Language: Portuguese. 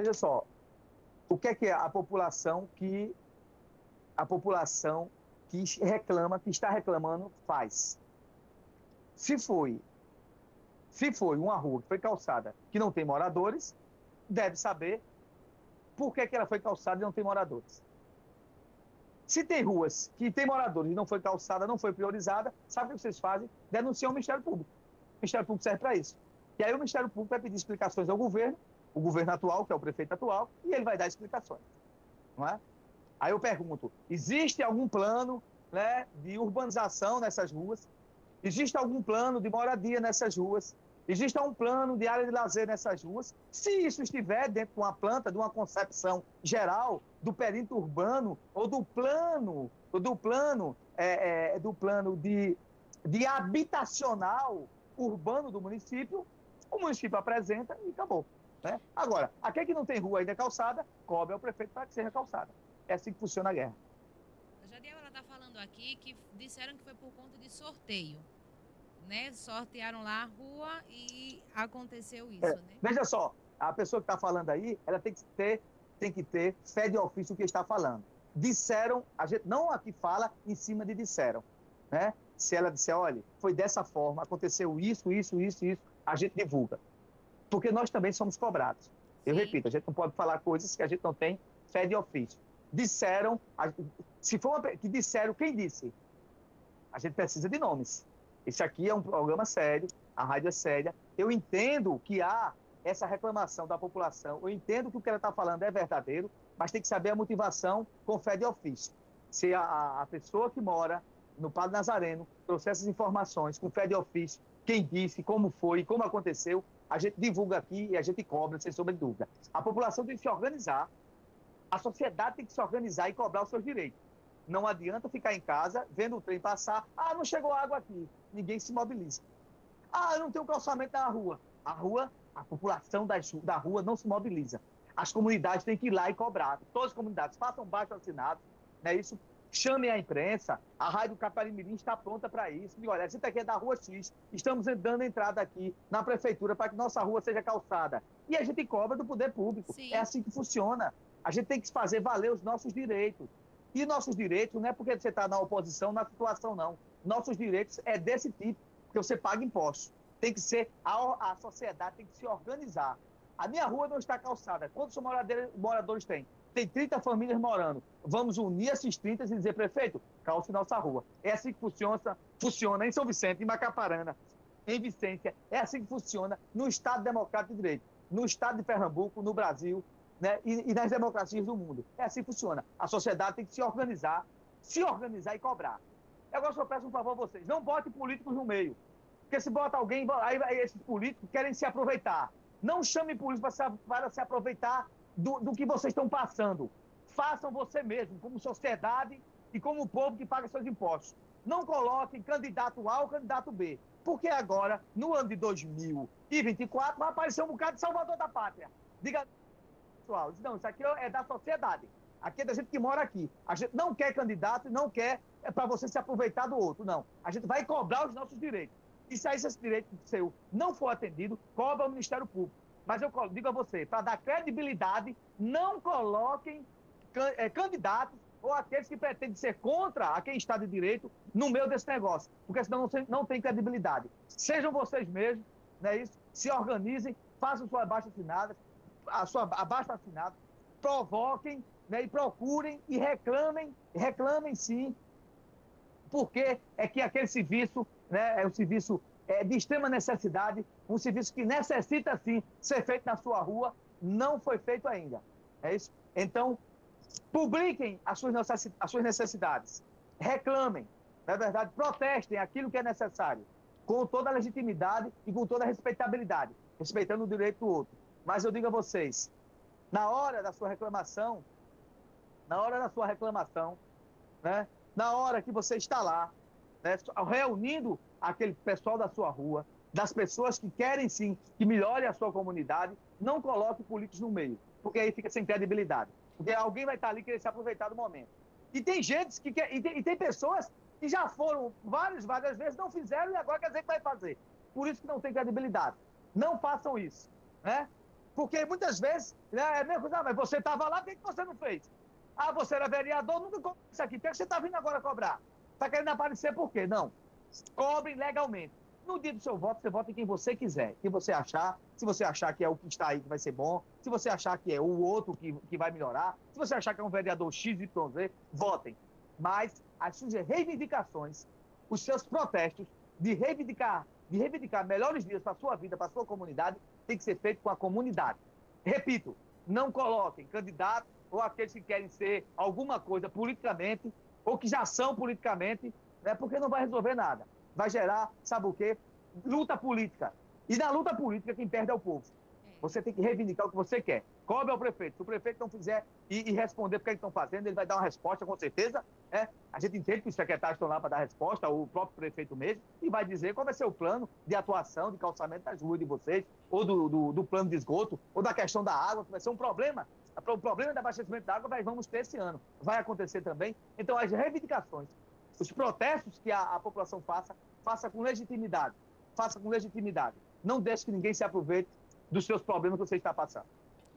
Veja só, o que é que a população que a população que reclama, que está reclamando, faz? Se foi, se foi uma rua que foi calçada que não tem moradores, deve saber por que, que ela foi calçada e não tem moradores. Se tem ruas que tem moradores e não foi calçada, não foi priorizada, sabe o que vocês fazem? Denunciam o Ministério Público. O Ministério Público serve para isso. E aí o Ministério Público vai pedir explicações ao governo, o governo atual, que é o prefeito atual, e ele vai dar explicações. Não é? Aí eu pergunto: existe algum plano né, de urbanização nessas ruas? Existe algum plano de moradia nessas ruas? Existe um plano de área de lazer nessas ruas? Se isso estiver dentro de uma planta, de uma concepção geral do perímetro urbano ou do plano, ou do plano, é, é, do plano de, de habitacional urbano do município, o município apresenta e acabou. Né? Agora, aquele que não tem rua ainda calçada, cobre ao prefeito para que seja calçada. É assim que funciona a guerra. A Jadiel está falando aqui que disseram que foi por conta de sorteio. Né? Sortearam lá a rua e aconteceu isso, é, né? Veja só, a pessoa que está falando aí, ela tem que ter, tem que ter fé de ofício que está falando. Disseram, a gente não aqui fala em cima de disseram, né? Se ela disser, olha, foi dessa forma, aconteceu isso, isso, isso, isso, a gente divulga. Porque nós também somos cobrados. Eu Sim. repito, a gente não pode falar coisas que a gente não tem fé de ofício disseram, se for uma, que disseram, quem disse? A gente precisa de nomes. Esse aqui é um programa sério, a rádio é séria. Eu entendo que há essa reclamação da população, eu entendo que o que ela está falando é verdadeiro, mas tem que saber a motivação com fé de ofício. Se a, a pessoa que mora no Padre Nazareno trouxe essas informações com fé de ofício, quem disse, como foi, como aconteceu, a gente divulga aqui e a gente cobra, sem sombra de dúvida. A população tem que se organizar, a sociedade tem que se organizar e cobrar os seus direitos. Não adianta ficar em casa vendo o trem passar. Ah, não chegou água aqui. Ninguém se mobiliza. Ah, não tem um calçamento na rua. A rua, a população da rua não se mobiliza. As comunidades têm que ir lá e cobrar. Todas as comunidades façam baixo assinado, é isso? Chamem a imprensa. A Rádio Caparimirim está pronta para isso. E olha, a gente aqui é da Rua X. Estamos dando entrada aqui na prefeitura para que nossa rua seja calçada. E a gente cobra do poder público. Sim. É assim que funciona. A gente tem que fazer valer os nossos direitos. E nossos direitos não é porque você está na oposição, na situação, não. Nossos direitos é desse tipo, que você paga impostos. Tem que ser, a, a sociedade tem que se organizar. A minha rua não está calçada. Quantos moradores, moradores tem? Tem 30 famílias morando. Vamos unir esses 30 e dizer, prefeito, calce nossa rua. É assim que funciona, funciona em São Vicente, em Macaparana, em Vicência. É assim que funciona no Estado Democrático de Direito, no Estado de Pernambuco, no Brasil, né, e, e nas democracias do mundo. É assim que funciona. A sociedade tem que se organizar, se organizar e cobrar. Agora só peço um favor a vocês, não bote políticos no meio. Porque se bota alguém, aí esses políticos querem se aproveitar. Não chame políticos para se, para se aproveitar do, do que vocês estão passando. Façam você mesmo, como sociedade e como povo que paga seus impostos. Não coloquem candidato A ou candidato B. Porque agora, no ano de 2024, vai aparecer um bocado de salvador da pátria. Diga pessoal. Não, isso aqui é da sociedade. Aqui é da gente que mora aqui. A gente não quer candidato não quer é para você se aproveitar do outro. Não. A gente vai cobrar os nossos direitos. E se esse direito seu não for atendido, cobra o Ministério Público. Mas eu digo a você, para dar credibilidade, não coloquem é, candidatos ou aqueles que pretendem ser contra a quem está de direito no meio desse negócio, porque senão não, não tem credibilidade. Sejam vocês mesmos, não é isso? Se organizem, façam suas baixas assinadas, a sua abaixo assinado, provoquem né, e procurem e reclamem, reclamem sim, porque é que aquele serviço né, é um serviço é, de extrema necessidade, um serviço que necessita sim ser feito na sua rua, não foi feito ainda. É isso? Então, publiquem as suas, as suas necessidades, reclamem, na verdade, protestem aquilo que é necessário, com toda a legitimidade e com toda a respeitabilidade, respeitando o direito do outro. Mas eu digo a vocês, na hora da sua reclamação, na hora da sua reclamação, né, na hora que você está lá, né, reunindo aquele pessoal da sua rua, das pessoas que querem sim que melhore a sua comunidade, não coloque políticos no meio, porque aí fica sem credibilidade. Porque alguém vai estar ali querendo se aproveitar do momento. E tem gente que quer, e tem, e tem pessoas que já foram várias, várias vezes, não fizeram e agora quer dizer que vai fazer. Por isso que não tem credibilidade. Não façam isso. Né? Porque muitas vezes, né, é coisa, ah, mas você estava lá, por que, que você não fez? Ah, você era vereador, nunca cobrou isso aqui, por que você está vindo agora cobrar? Está querendo aparecer por quê? Não. Cobrem legalmente. No dia do seu voto, você vota em quem você quiser, quem você achar. Se você achar que é o que está aí que vai ser bom, se você achar que é o outro que, que vai melhorar, se você achar que é um vereador X, Y, Z, votem. Mas as suas reivindicações, os seus protestos de reivindicar, de reivindicar melhores dias para a sua vida, para a sua comunidade, tem que ser feito com a comunidade. Repito, não coloquem candidatos ou aqueles que querem ser alguma coisa politicamente, ou que já são politicamente, né, porque não vai resolver nada vai gerar, sabe o quê? Luta política. E na luta política, quem perde é o povo. É. Você tem que reivindicar o que você quer. Cobre ao prefeito. Se o prefeito não fizer e, e responder o que eles estão fazendo, ele vai dar uma resposta, com certeza. É. A gente entende que os secretários estão lá para dar resposta, o próprio prefeito mesmo, e vai dizer qual vai ser o plano de atuação, de calçamento das ruas de vocês, ou do, do, do plano de esgoto, ou da questão da água, que vai ser um problema. O problema do abastecimento da água vai, vamos ter esse ano. Vai acontecer também. Então, as reivindicações os protestos que a, a população faça, faça com legitimidade. Faça com legitimidade. Não deixe que ninguém se aproveite dos seus problemas que você está passando.